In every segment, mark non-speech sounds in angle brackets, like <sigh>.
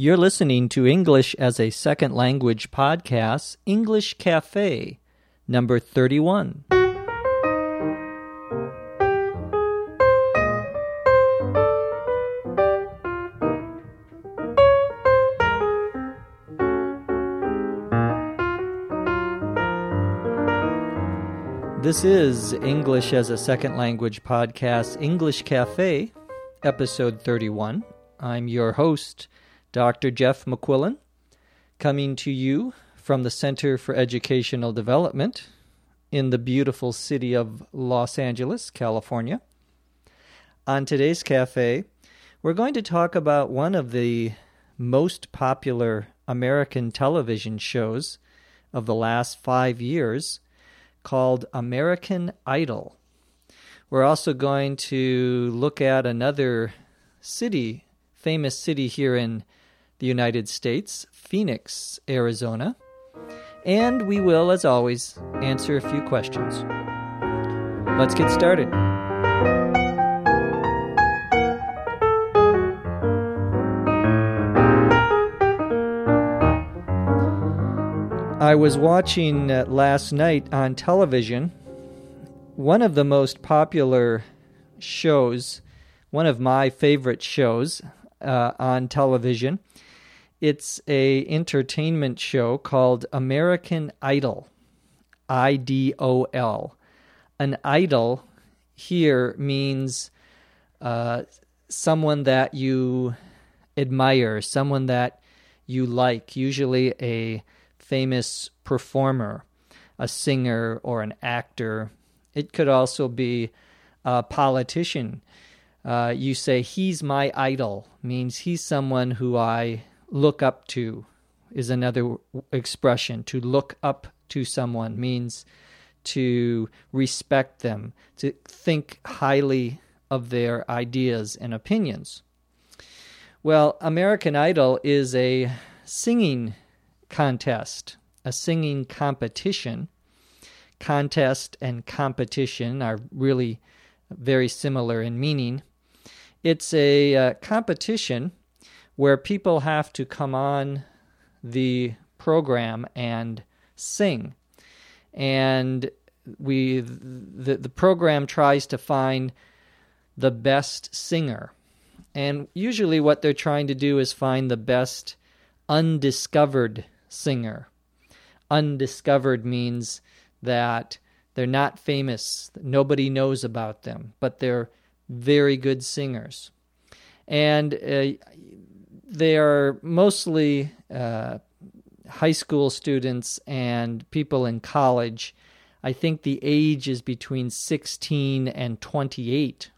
You're listening to English as a Second Language podcast, English Cafe, number 31. This is English as a Second Language podcast, English Cafe, episode 31. I'm your host, Dr. Jeff McQuillan, coming to you from the Center for Educational Development in the beautiful city of Los Angeles, California. On today's cafe, we're going to talk about one of the most popular American television shows of the last five years called American Idol. We're also going to look at another city, famous city here in the United States, Phoenix, Arizona. And we will, as always, answer a few questions. Let's get started. I was watching uh, last night on television one of the most popular shows, one of my favorite shows uh, on television it's a entertainment show called American Idol. I D O L. An idol here means uh, someone that you admire, someone that you like, usually a famous performer, a singer, or an actor. It could also be a politician. Uh, you say, He's my idol, means he's someone who I look up to is another expression. To look up to someone means to respect them, to think highly of their ideas and opinions. Well, American Idol is a singing contest, a singing competition. Contest and competition are really very similar in meaning. It's a uh, competition where people have to come on the program and sing. And we the, the program tries to find the best singer. And usually what they're trying to do is find the best undiscovered singer. Undiscovered means that they're not famous, nobody knows about them, but they're very good singers. And uh, they are mostly uh, high school students and people in college. I think the age is between 16 and 28.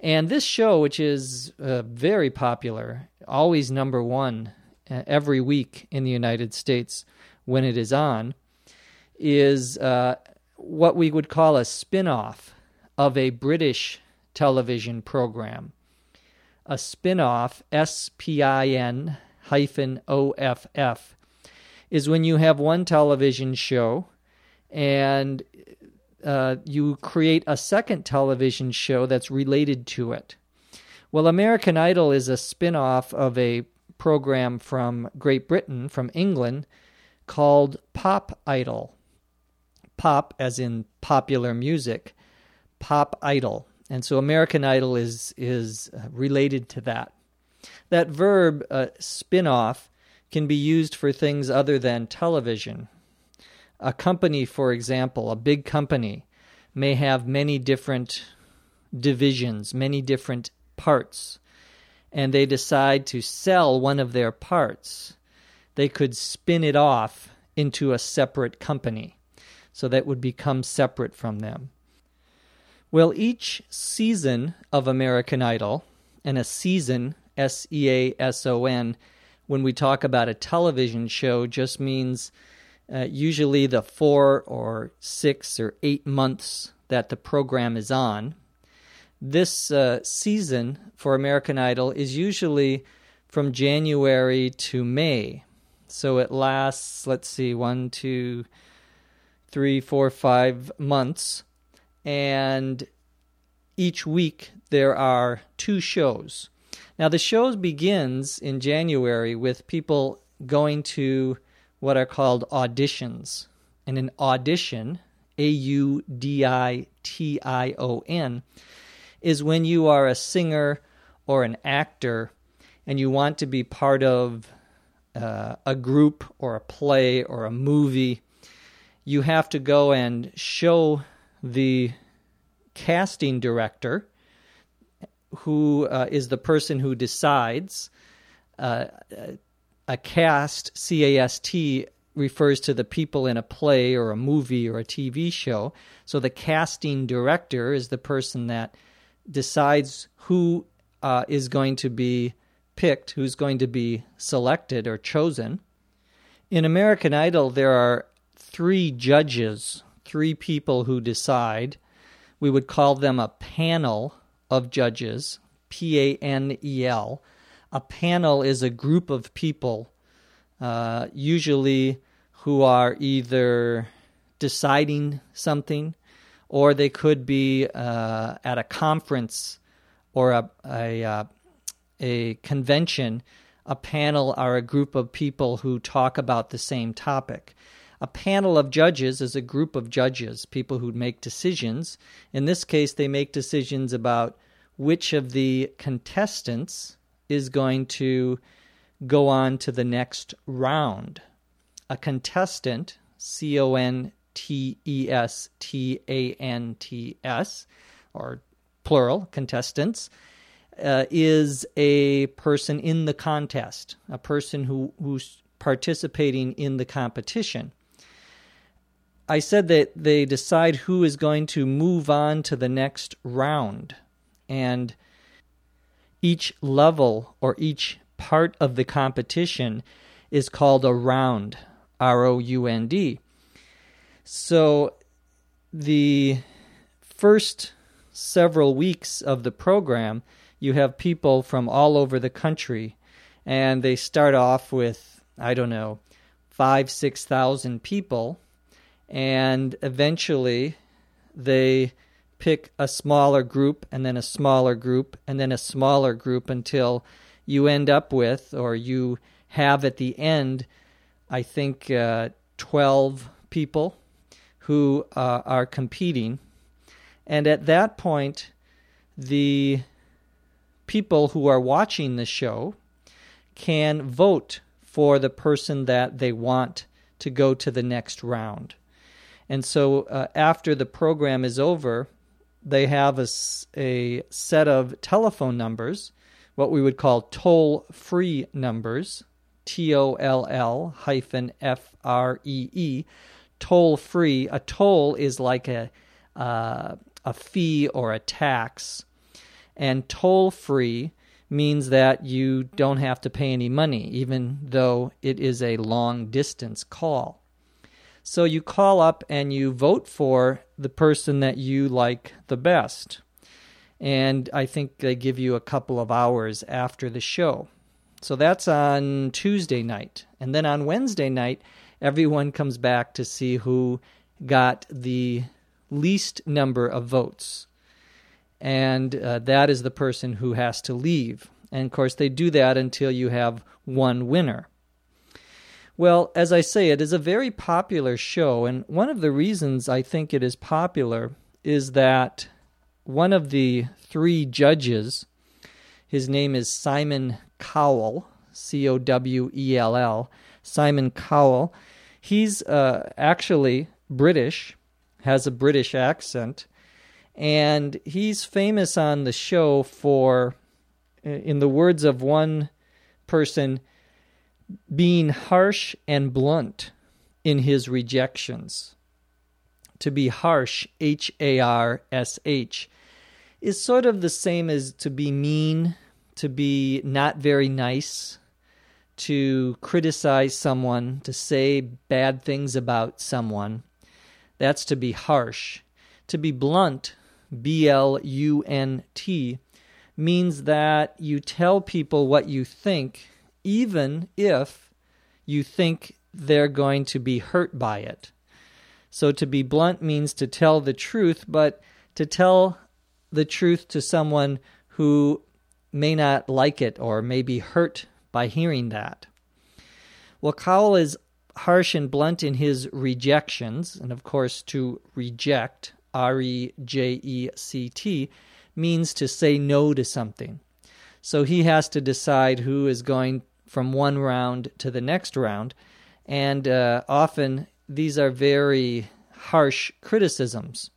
And this show, which is uh, very popular, always number one uh, every week in the United States when it is on, is uh, what we would call a spin off of a British television program a spin-off, S-P-I-N hyphen O-F-F, is when you have one television show and uh, you create a second television show that's related to it. Well, American Idol is a spin off of a program from Great Britain, from England, called Pop Idol. Pop, as in popular music, Pop Idol. And so American Idol is is uh, related to that. That verb uh, spin off can be used for things other than television. A company, for example, a big company, may have many different divisions, many different parts, and they decide to sell one of their parts. They could spin it off into a separate company, so that would become separate from them. Well, each season of American Idol, and a season, S E A S O N, when we talk about a television show, just means uh, usually the four or six or eight months that the program is on. This uh, season for American Idol is usually from January to May. So it lasts, let's see, one, two, three, four, five months and each week there are two shows. Now, the show begins in January with people going to what are called auditions. And an audition, A U D I T I O N, is when you are a singer or an actor and you want to be part of uh, a group or a play or a movie. You have to go and show the casting director who uh, is the person who decides. Uh, a cast, C A S T, refers to the people in a play or a movie or a TV show. So the casting director is the person that decides who uh, is going to be picked, who's going to be selected or chosen. In American Idol, there are three judges, three people who decide. We would call them a panel of judges, P A N E L. A panel is a group of people, uh, usually who are either deciding something or they could be uh, at a conference or a, a, uh, a convention. A panel are a group of people who talk about the same topic. A panel of judges is a group of judges, people who make decisions. In this case, they make decisions about which of the contestants is going to go on to the next round. A contestant, C O N T E S T A N T S, or plural, contestants, uh, is a person in the contest, a person who, who's participating in the competition. I said that they decide who is going to move on to the next round and each level or each part of the competition is called a round, R O U N D. So the first several weeks of the program, you have people from all over the country, and they start off with, I don't know, five, 6,000 people, and eventually they pick a smaller group and then a smaller group and then a smaller group until you end up with, or you have at the end, I think, uh, 12 people who uh, are competing. And at that point, the people who are watching the show can vote for the person that they want to go to the next round. And so uh, after the program is over, they have a, a set of telephone numbers, what we would call toll free numbers, T O L L hyphen F R E E, toll free. A toll is like a, uh, a fee or a tax, and toll free means that you don't have to pay any money, even though it is a long distance call. So you call up and you vote for the person that you like the best. And I think they give you a couple of hours after the show. So that's on Tuesday night. And then on Wednesday night, everyone comes back to see who got the least number of votes. And uh, that is the person who has to leave. And of course, they do that until you have one winner. Well, as I say, it is a very popular show, and one of the reasons I think it is popular is that one of the three judges, his name is Simon Cowell, C O W E L L, Simon Cowell. He's uh, actually British, has a British accent, and he's famous on the show for, in the words of one person, being harsh and blunt in his rejections. To be harsh, H A R S H, is sort of the same as to be mean, to be not very nice, to criticize someone, to say bad things about someone. That's to be harsh. To be blunt, B L U N T, means that you tell people what you think even if you think they're going to be hurt by it. So to be blunt means to tell the truth, but to tell the truth to someone who may not like it or may be hurt by hearing that. Well, Cowell is harsh and blunt in his rejections, and of course, to reject, R E J E C T, means to say no to something. So he has to decide who is going from one round to the next round, and uh, often these are very harsh criticisms.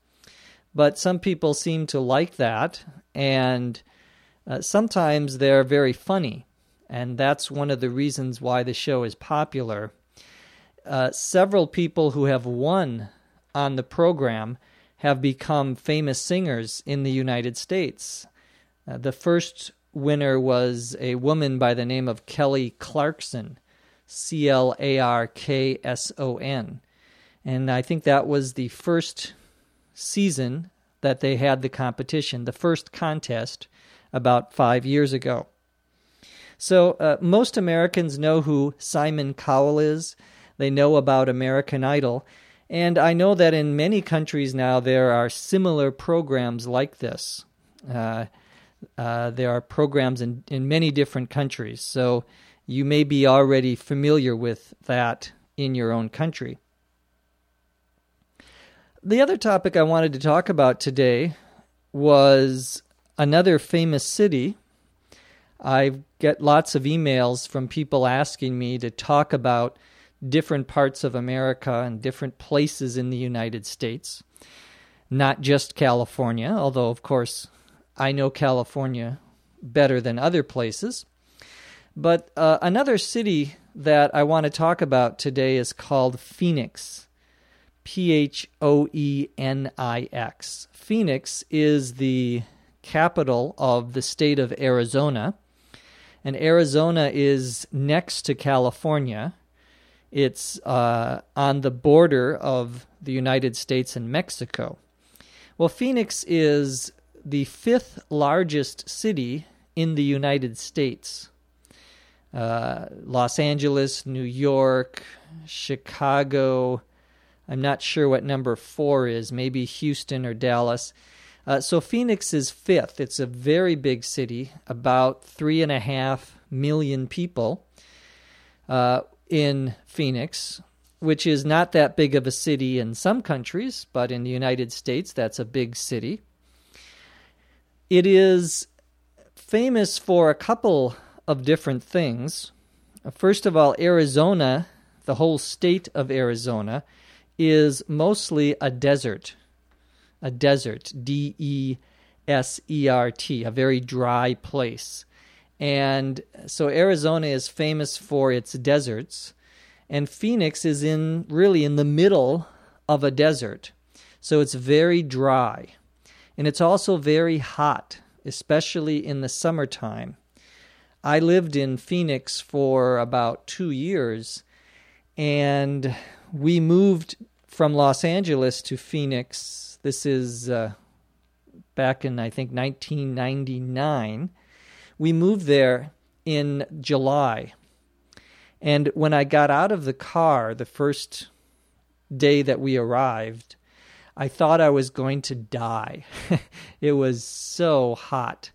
But some people seem to like that, and uh, sometimes they're very funny, and that's one of the reasons why the show is popular. Uh, several people who have won on the program have become famous singers in the United States. Uh, the first winner was a woman by the name of Kelly Clarkson, C L A R K S O N. And I think that was the first season that they had the competition, the first contest about five years ago. So uh, most Americans know who Simon Cowell is. They know about American Idol. And I know that in many countries now there are similar programs like this. Uh, uh, there are programs in, in many different countries. So you may be already familiar with that in your own country. The other topic I wanted to talk about today was another famous city. I get lots of emails from people asking me to talk about different parts of America and different places in the United States, not just California, although, of course, I know California better than other places. But uh, another city that I want to talk about today is called Phoenix. P H O E N I X. Phoenix is the capital of the state of Arizona. And Arizona is next to California. It's uh, on the border of the United States and Mexico. Well, Phoenix is the fifth largest city in the United States. Uh, Los Angeles, New York, Chicago, I'm not sure what number four is, maybe Houston or Dallas. Uh, so Phoenix is fifth. It's a very big city, about three and a half million people uh, in Phoenix, which is not that big of a city in some countries, but in the United States, that's a big city. It is famous for a couple of different things. First of all, Arizona, the whole state of Arizona, is mostly a desert. A desert, D E S E R T, a very dry place. And so Arizona is famous for its deserts, and Phoenix is in really in the middle of a desert. So it's very dry. And it's also very hot, especially in the summertime. I lived in Phoenix for about two years, and we moved from Los Angeles to Phoenix. This is uh, back in, I think, 1999. We moved there in July. And when I got out of the car the first day that we arrived, I thought I was going to die. <laughs> it was so hot.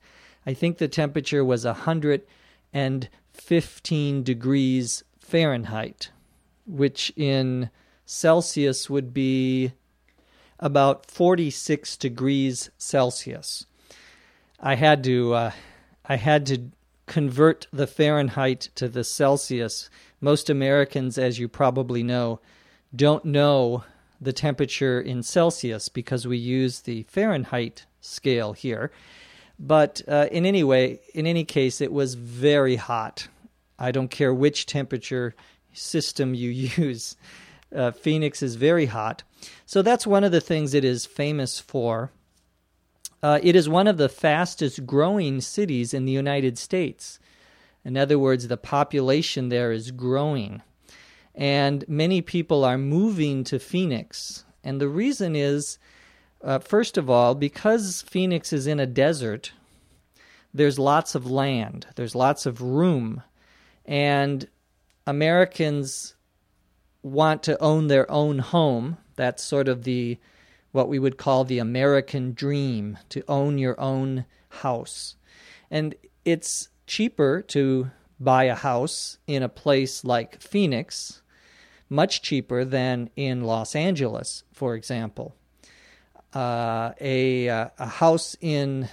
I think the temperature was 115 degrees Fahrenheit, which in Celsius would be about 46 degrees Celsius. I had to uh, I had to convert the Fahrenheit to the Celsius. Most Americans, as you probably know, don't know the temperature in Celsius because we use the Fahrenheit scale here. But uh, in any way, in any case, it was very hot. I don't care which temperature system you <laughs> use. Uh, Phoenix is very hot. So that's one of the things it is famous for. Uh, it is one of the fastest growing cities in the United States. In other words, the population there is growing. And many people are moving to Phoenix. And the reason is, uh, first of all, because Phoenix is in a desert, there's lots of land, there's lots of room. And Americans want to own their own home. That's sort of the what we would call the American dream to own your own house. And it's cheaper to buy a house in a place like Phoenix, much cheaper than in Los Angeles, for example. Uh, a, uh, a house in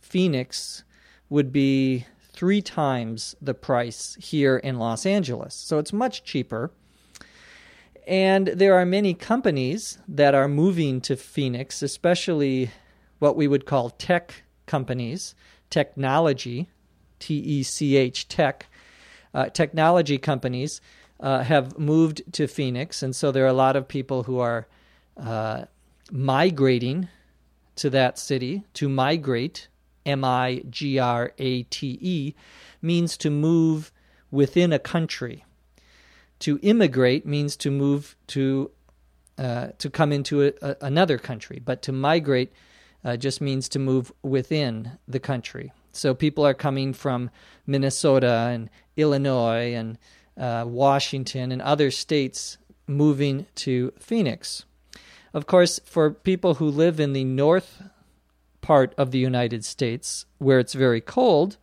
Phoenix would be three times the price here in Los Angeles. So it's much cheaper. And there are many companies that are moving to Phoenix, especially what we would call tech companies, technology, T E C H tech, uh, technology companies uh, have moved to Phoenix. And so there are a lot of people who are uh, migrating to that city. To migrate, M I G R A T E, means to move within a country. To immigrate means to move to uh, to come into a, a, another country, but to migrate uh, just means to move within the country. So people are coming from Minnesota and Illinois and uh, Washington and other states moving to Phoenix. Of course, for people who live in the north part of the United States, where it's very cold,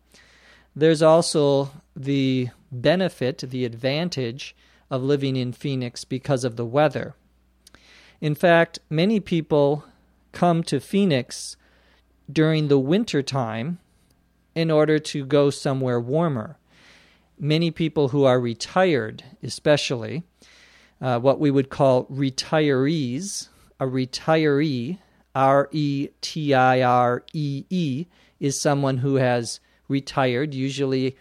there's also the benefit, the advantage of living in Phoenix because of the weather. In fact, many people come to Phoenix during the winter time in order to go somewhere warmer. Many people who are retired, especially, uh, what we would call retirees, a retiree, R E T I R E E, is someone who has retired. Usually,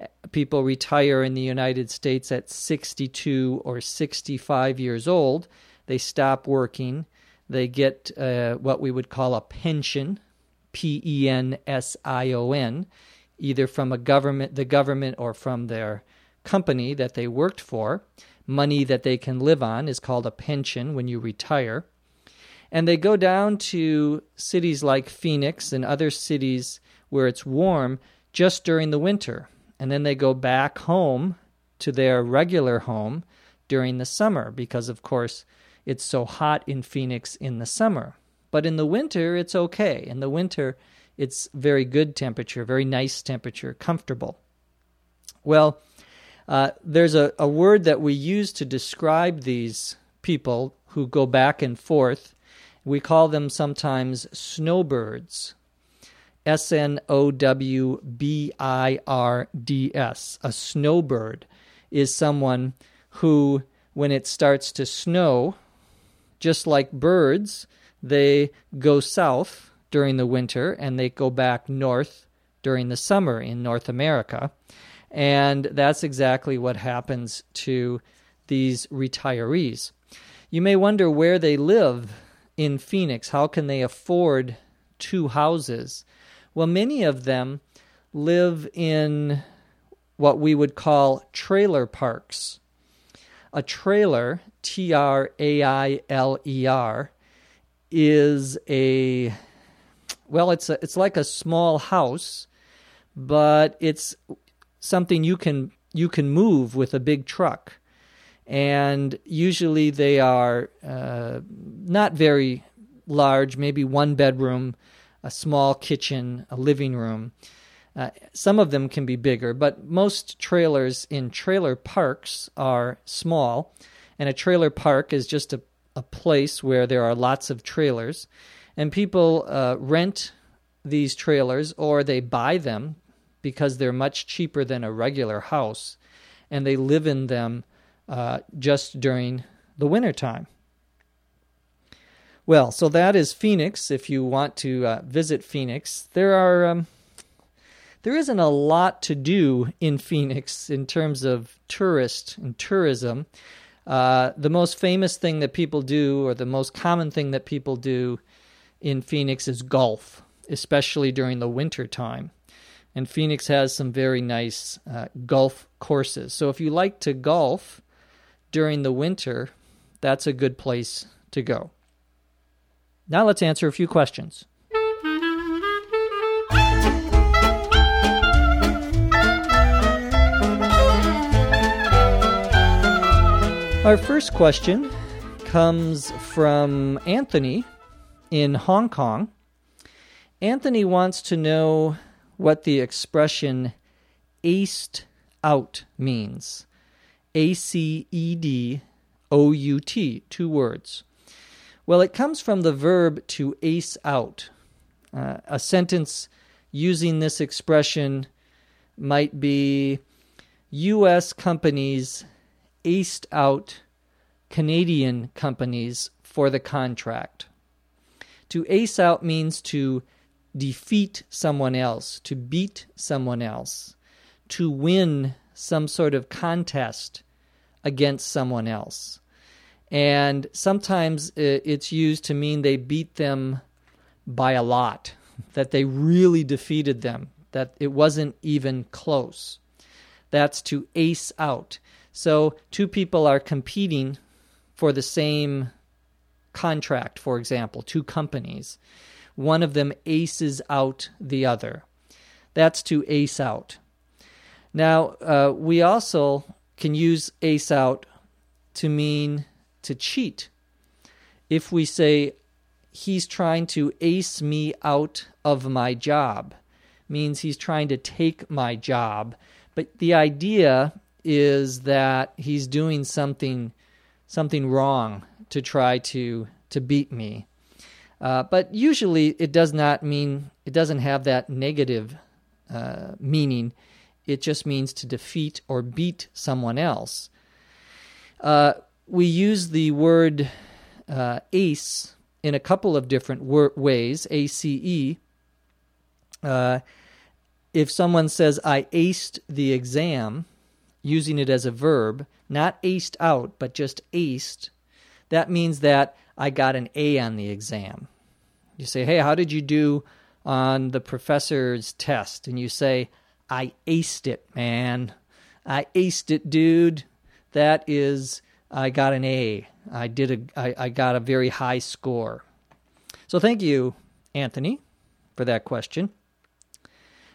uh, people retire in the United States at 62 or 65 years old. They stop working. They get uh, what we would call a pension, P E N S I O N, either from a government, the government, or from their company that they worked for. Money that they can live on is called a pension when you retire. And they go down to cities like Phoenix and other cities where it's warm just during the winter. And then they go back home to their regular home during the summer because, of course, it's so hot in Phoenix in the summer. But in the winter, it's okay. In the winter, it's very good temperature, very nice temperature, comfortable. Well, uh, there's a, a word that we use to describe these people who go back and forth we call them sometimes snowbirds. S N O W B I R D S. A snowbird is someone who, when it starts to snow, just like birds, they go south during the winter and they go back north during the summer in North America. And that's exactly what happens to these retirees. You may wonder where they live in Phoenix? How can they afford two houses? Well, many of them live in what we would call trailer parks. A trailer, T R A I L E R, is a well, it's a, it's like a small house, but it's something you can you can move with a big truck and usually they are uh, not very large, maybe one bedroom, a small kitchen, a living room. Uh, some of them can be bigger, but most trailers in trailer parks are small. And a trailer park is just a, a place where there are lots of trailers. And people uh, rent these trailers or they buy them because they're much cheaper than a regular house. And they live in them uh, just during the wintertime. Well, so that is Phoenix. If you want to uh, visit Phoenix, there are um, there isn't a lot to do in Phoenix in terms of tourist and tourism. Uh, the most famous thing that people do, or the most common thing that people do in Phoenix, is golf, especially during the winter time. And Phoenix has some very nice uh, golf courses. So if you like to golf, during the winter, that's a good place to go. Now let's answer a few questions. Our first question comes from Anthony in Hong Kong. Anthony wants to know what the expression aced out means. A C E D O U T, two words. Well, it comes from the verb to ace out. Uh, a sentence using this expression might be U.S. companies aced out Canadian companies for the contract. To ace out means to defeat someone else, to beat someone else, to win some sort of contest against someone else. And sometimes uh, it's used to mean they beat them by a lot, <laughs> that they really defeated them, that it wasn't even close. That's to ace out. So, two people are competing for the same contract, for example, two companies. One of them aces out the other. That's to ace out. Now, uh, we also can use ace out to mean to cheat. If we say, he's trying to ace me out of my job, means he's trying to take my job. But the idea is that he's doing something something wrong to try to to beat me. Uh, but usually it does not mean it doesn't have that negative uh, meaning. It just means to defeat or beat someone else. Uh, we use the word uh, ace in a couple of different wor- ways. A C E. Uh, if someone says I aced the exam, using it as a verb, not aced out, but just aced, that means that I got an A on the exam. You say, Hey, how did you do on the professor's test? And you say, I aced it, man. I aced it, dude. That is, I got an A. I did a, I, I got a very high score. So thank you, Anthony, for that question.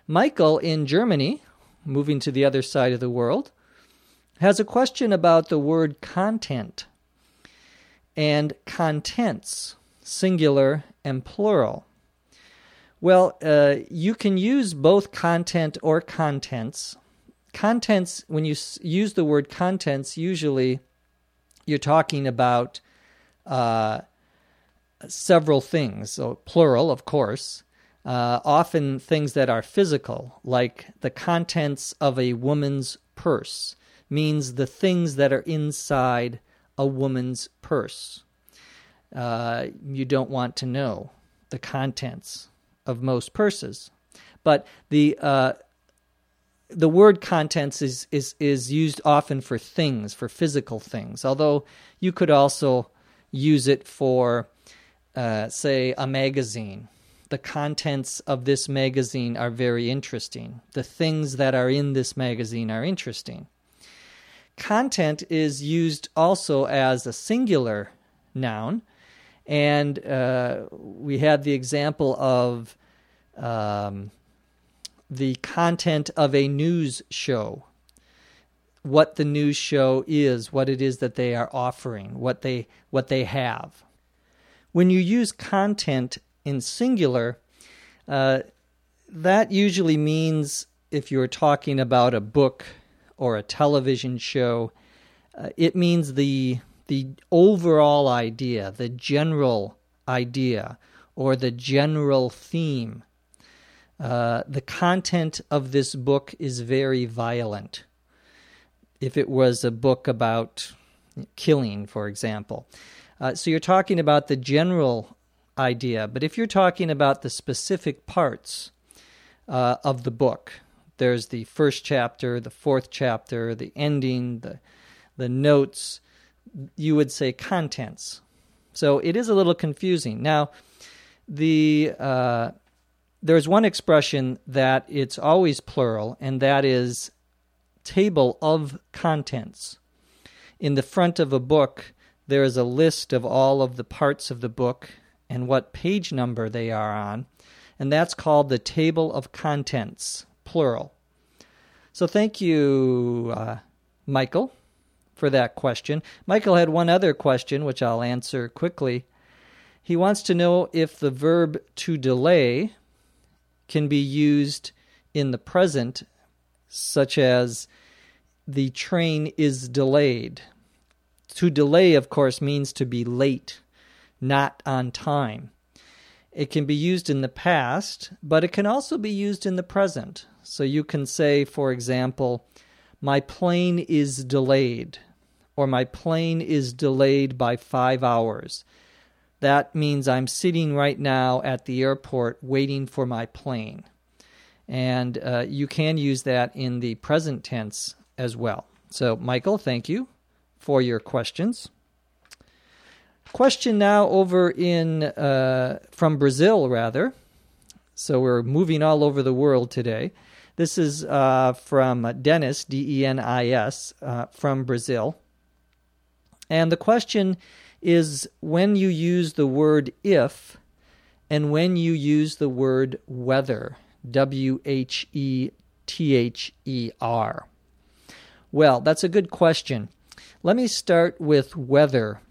Michael in Germany, moving to the other side of the world, has a question about the word content and contents, singular and plural. Well, uh, you can use both content or contents. Contents, when you use the word contents, usually you're talking about uh, several things, so plural, of course. Uh, often things that are physical, like the contents of a woman's purse, means the things that are inside a woman's purse. Uh, you don't want to know the contents of most purses. But the uh, the word contents is, is is used often for things, for physical things. Although you could also use it for, uh, say, a magazine. The contents of this magazine are very interesting. The things that are in this magazine are interesting. Content is used also as a singular noun, and uh, we had the example of um, the content of a news show, what the news show is, what it is that they are offering, what they what they have. When you use content in singular, uh, that usually means if you're talking about a book or a television show, uh, it means the the overall idea, the general idea, or the general theme. Uh, the content of this book is very violent. If it was a book about killing, for example. Uh, so you're talking about the general idea, but if you're talking about the specific parts uh, of the book, there's the first chapter, the fourth chapter, the ending, the the notes. You would say contents. So it is a little confusing. Now, the uh, there's one expression that it's always plural, and that is table of contents. In the front of a book, there is a list of all of the parts of the book and what page number they are on, and that's called the table of contents plural. So thank you, uh, Michael, for that question. Michael had one other question, which I'll answer quickly. He wants to know if the verb to delay can be used in the present, such as the train is delayed. To delay, of course, means to be late, not on time. It can be used in the past, but it can also be used in the present. So you can say, for example, my plane is delayed, or my plane is delayed by five hours. That means I'm sitting right now at the airport waiting for my plane. And uh, you can use that in the present tense as well. So, Michael, thank you for your questions. Question now over in uh, from Brazil, rather. So we're moving all over the world today. This is uh, from Denis, D E N I S, uh, from Brazil. And the question is when you use the word if and when you use the word whether, W H E T H E R. Well, that's a good question. Let me start with whether.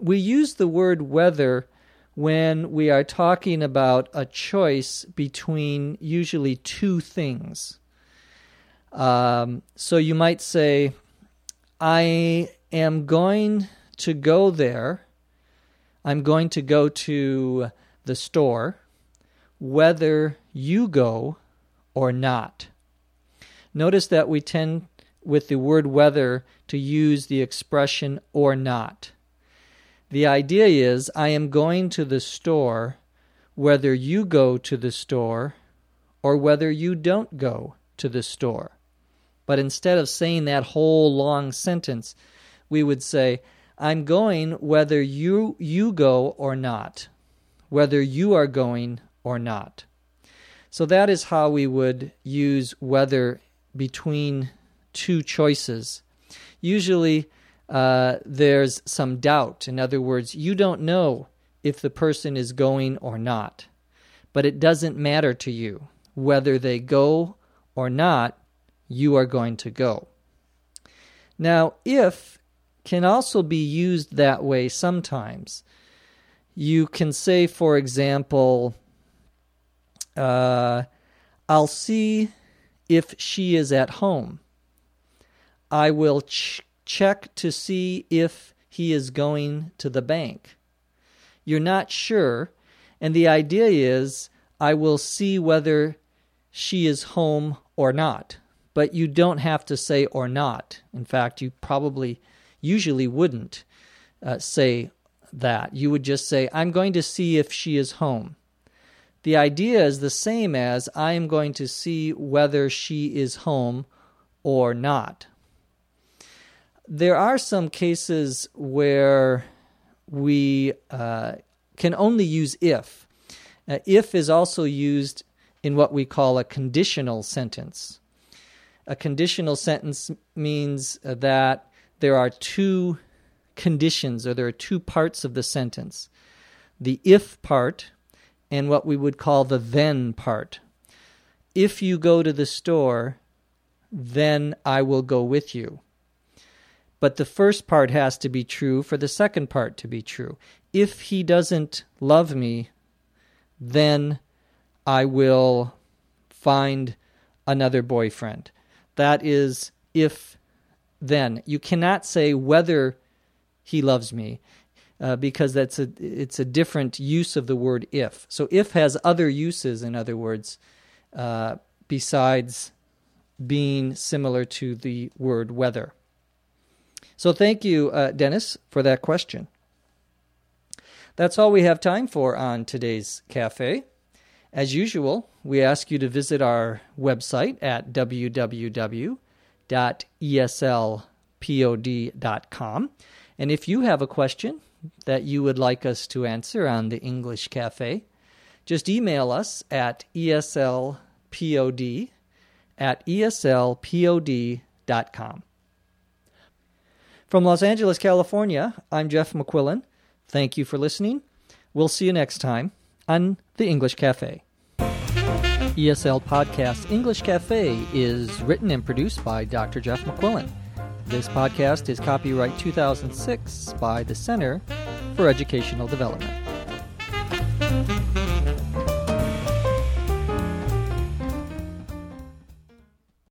We use the word whether when we are talking about a choice between usually two things. Um, so you might say, I am going to go there, I'm going to go to the store, whether you go or not. Notice that we tend, with the word whether, to use the expression or not. The idea is I am going to the store whether you go to the store or whether you don't go to the store. But instead of saying that whole long sentence, we would say, I'm going whether you you go or not, whether you are going or not. So that is how we would use whether between two choices. Usually uh, there's some doubt. In other words, you don't know if the person is going or not, but it doesn't matter to you. Whether they go or not, you are going to go. Now, if can also be used that way sometimes. You can say, for example, uh, I'll see if she is at home. I will ch- check to see if he is going to the bank. You're not sure, and the idea is I will see whether she is home or not. But you don't have to say or not. In fact, you probably usually wouldn't uh, say that. You would just say, I'm going to see if she is home. The idea is the same as I am going to see whether she is home or not. There are some cases where we uh, can only use if. Uh, if is also used in what we call a conditional sentence. A conditional sentence means that there are two conditions or there are two parts of the sentence the if part and what we would call the then part. If you go to the store, then I will go with you. But the first part has to be true for the second part to be true. If he doesn't love me, then I will find another boyfriend. That is if then. You cannot say whether he loves me. Uh, because that's a it's a different use of the word if. So if has other uses, in other words, uh, besides being similar to the word whether. So thank you, uh, Denis, for that question. That's all we have time for on today's cafe. As usual, we ask you to visit our website at www.eslpod.com. And if you have a question that you would like us to answer on the English Cafe, just email us at eslpod at eslpod.com. From Los Angeles, California, I'm Jeff McQuillan. Thank you for listening. We'll see you next time on the English Cafe. ESL Podcast English Cafe is written and produced by Dr. Jeff McQuillan. This podcast is copyright 2006 by the Center for Educational Development.